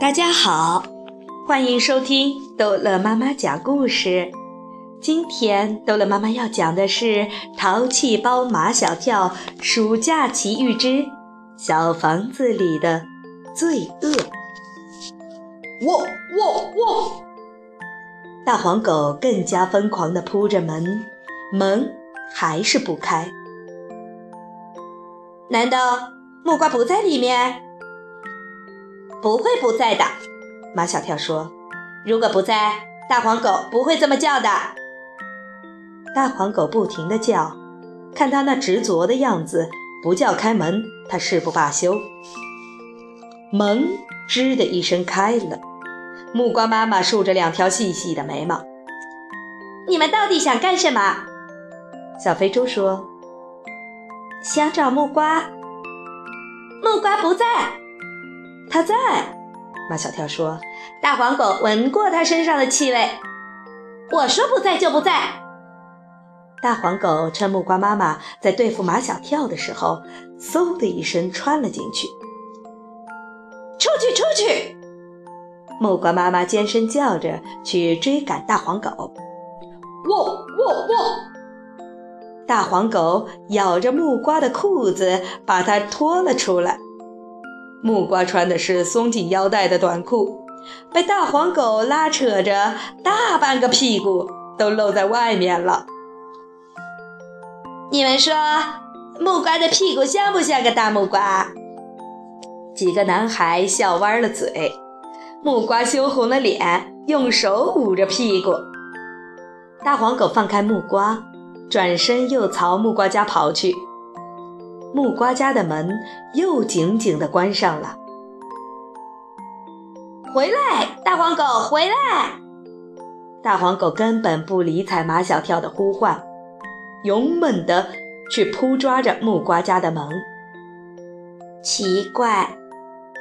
大家好，欢迎收听逗乐妈妈讲故事。今天逗乐妈妈要讲的是《淘气包马小跳暑假奇遇之小房子里的罪恶》。喔喔喔！大黄狗更加疯狂地扑着门，门还是不开。难道木瓜不在里面？不会不在的，马小跳说：“如果不在，大黄狗不会这么叫的。”大黄狗不停地叫，看他那执着的样子，不叫开门，他誓不罢休。门吱的一声开了，木瓜妈妈竖着两条细细的眉毛：“你们到底想干什么？”小肥猪说：“想找木瓜。”木瓜不在。他在，马小跳说：“大黄狗闻过他身上的气味。”我说：“不在就不在。”大黄狗趁木瓜妈妈在对付马小跳的时候，嗖的一声穿了进去。出去，出去！木瓜妈妈尖声叫着去追赶大黄狗。喔喔喔！大黄狗咬着木瓜的裤子，把它拖了出来。木瓜穿的是松紧腰带的短裤，被大黄狗拉扯着，大半个屁股都露在外面了。你们说，木瓜的屁股像不像个大木瓜？几个男孩笑弯了嘴。木瓜羞红了脸，用手捂着屁股。大黄狗放开木瓜，转身又朝木瓜家跑去。木瓜家的门又紧紧地关上了。回来，大黄狗，回来！大黄狗根本不理睬马小跳的呼唤，勇猛地去扑抓着木瓜家的门。奇怪，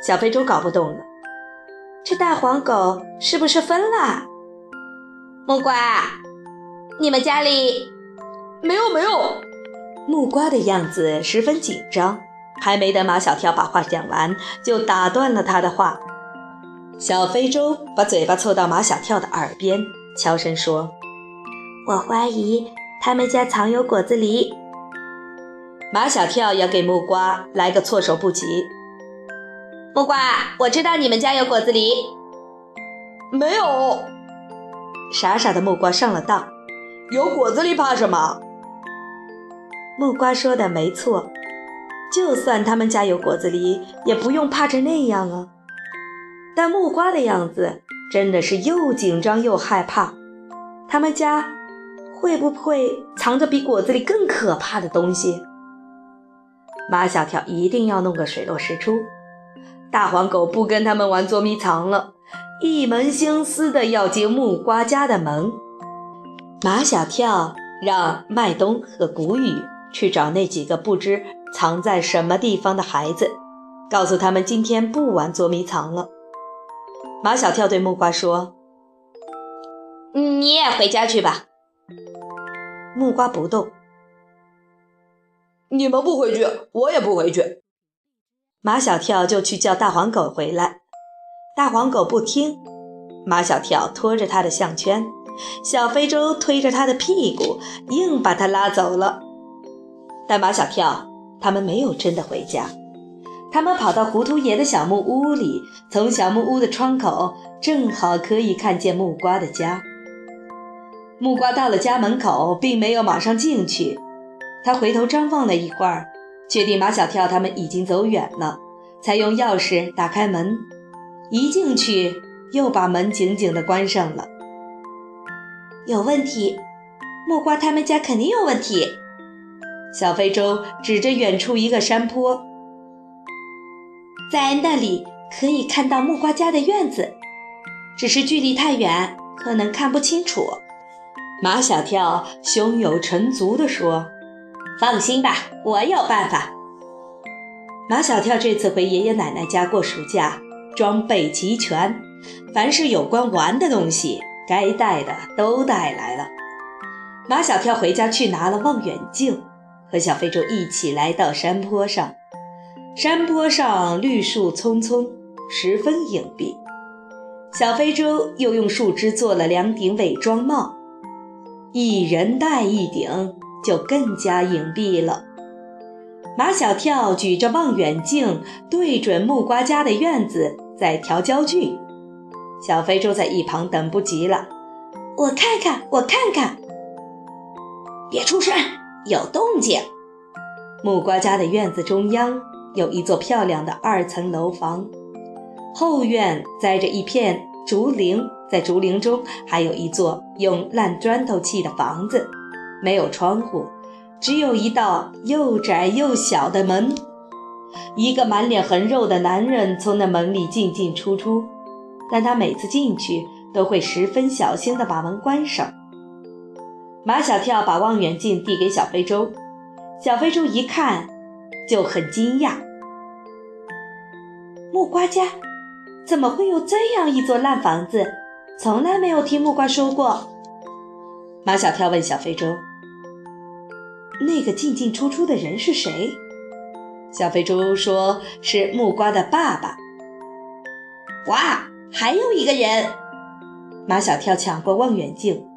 小肥猪搞不懂了，这大黄狗是不是疯了？木瓜，你们家里没有没有。木瓜的样子十分紧张，还没等马小跳把话讲完，就打断了他的话。小非洲把嘴巴凑到马小跳的耳边，悄声说：“我怀疑他们家藏有果子狸。”马小跳要给木瓜来个措手不及。木瓜，我知道你们家有果子狸。没有。傻傻的木瓜上了当。有果子狸怕什么？木瓜说的没错，就算他们家有果子狸，也不用怕成那样啊。但木瓜的样子真的是又紧张又害怕，他们家会不会藏着比果子狸更可怕的东西？马小跳一定要弄个水落石出。大黄狗不跟他们玩捉迷藏了，一门心思的要进木瓜家的门。马小跳让麦冬和谷雨。去找那几个不知藏在什么地方的孩子，告诉他们今天不玩捉迷藏了。马小跳对木瓜说：“你也回家去吧。”木瓜不动。你们不回去，我也不回去。马小跳就去叫大黄狗回来。大黄狗不听，马小跳拖着他的项圈，小非洲推着他的屁股，硬把他拉走了。但马小跳他们没有真的回家，他们跑到糊涂爷的小木屋里，从小木屋的窗口正好可以看见木瓜的家。木瓜到了家门口，并没有马上进去，他回头张望了一会儿，确定马小跳他们已经走远了，才用钥匙打开门，一进去又把门紧紧地关上了。有问题，木瓜他们家肯定有问题。小非洲指着远处一个山坡，在那里可以看到木瓜家的院子，只是距离太远，可能看不清楚。马小跳胸有成竹地说：“放心吧，我有办法。”马小跳这次回爷爷奶奶家过暑假，装备齐全，凡是有关玩的东西，该带的都带来了。马小跳回家去拿了望远镜。和小非洲一起来到山坡上，山坡上绿树葱葱，十分隐蔽。小非洲又用树枝做了两顶伪装帽，一人戴一顶，就更加隐蔽了。马小跳举着望远镜对准木瓜家的院子，在调焦距。小非洲在一旁等不及了，我看看，我看看，别出声，有动静。木瓜家的院子中央有一座漂亮的二层楼房，后院栽着一片竹林，在竹林中还有一座用烂砖头砌的房子，没有窗户。只有一道又窄又小的门，一个满脸横肉的男人从那门里进进出出，但他每次进去都会十分小心地把门关上。马小跳把望远镜递给小非洲，小非洲一看就很惊讶：木瓜家怎么会有这样一座烂房子？从来没有听木瓜说过。马小跳问小非洲。那个进进出出的人是谁？小肥猪说：“是木瓜的爸爸。”哇，还有一个人！马小跳抢过望远镜，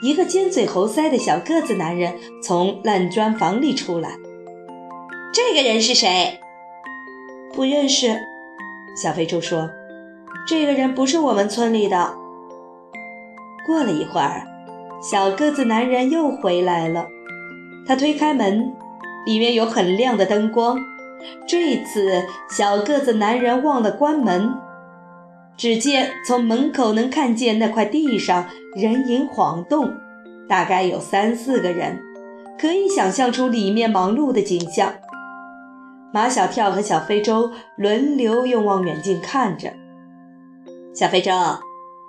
一个尖嘴猴腮的小个子男人从烂砖房里出来。这个人是谁？不认识。小肥猪说：“这个人不是我们村里的。”过了一会儿，小个子男人又回来了。他推开门，里面有很亮的灯光。这一次小个子男人忘了关门，只见从门口能看见那块地上人影晃动，大概有三四个人，可以想象出里面忙碌的景象。马小跳和小非洲轮流用望远镜看着。小非洲，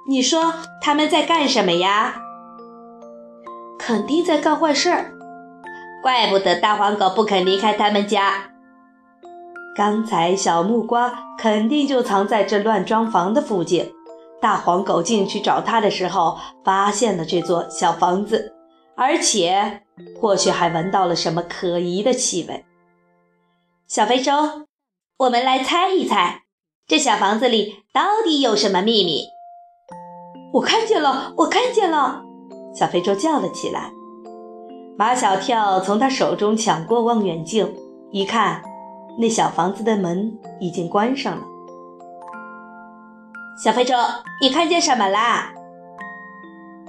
你说他们在干什么呀？肯定在干坏事儿。怪不得大黄狗不肯离开他们家。刚才小木瓜肯定就藏在这乱装房的附近。大黄狗进去找他的时候，发现了这座小房子，而且或许还闻到了什么可疑的气味。小非洲，我们来猜一猜，这小房子里到底有什么秘密？我看见了，我看见了！小非洲叫了起来。马小跳从他手中抢过望远镜，一看，那小房子的门已经关上了。小非洲，你看见什么啦？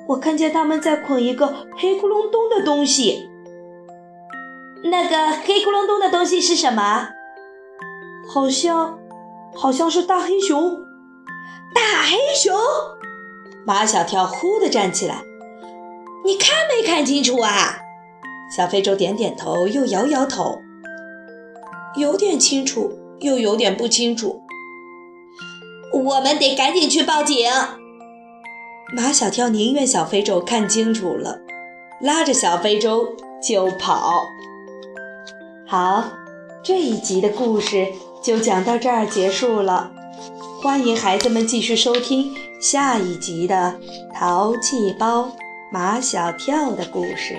我看见他们在捆一个黑咕隆咚的东西。那个黑咕隆咚的东西是什么？好像，好像是大黑熊。大黑熊！马小跳忽地站起来，你看没看清楚啊？小非洲点点头，又摇摇头，有点清楚，又有点不清楚。我们得赶紧去报警。马小跳宁愿小非洲看清楚了，拉着小非洲就跑。好，这一集的故事就讲到这儿结束了。欢迎孩子们继续收听下一集的《淘气包马小跳》的故事。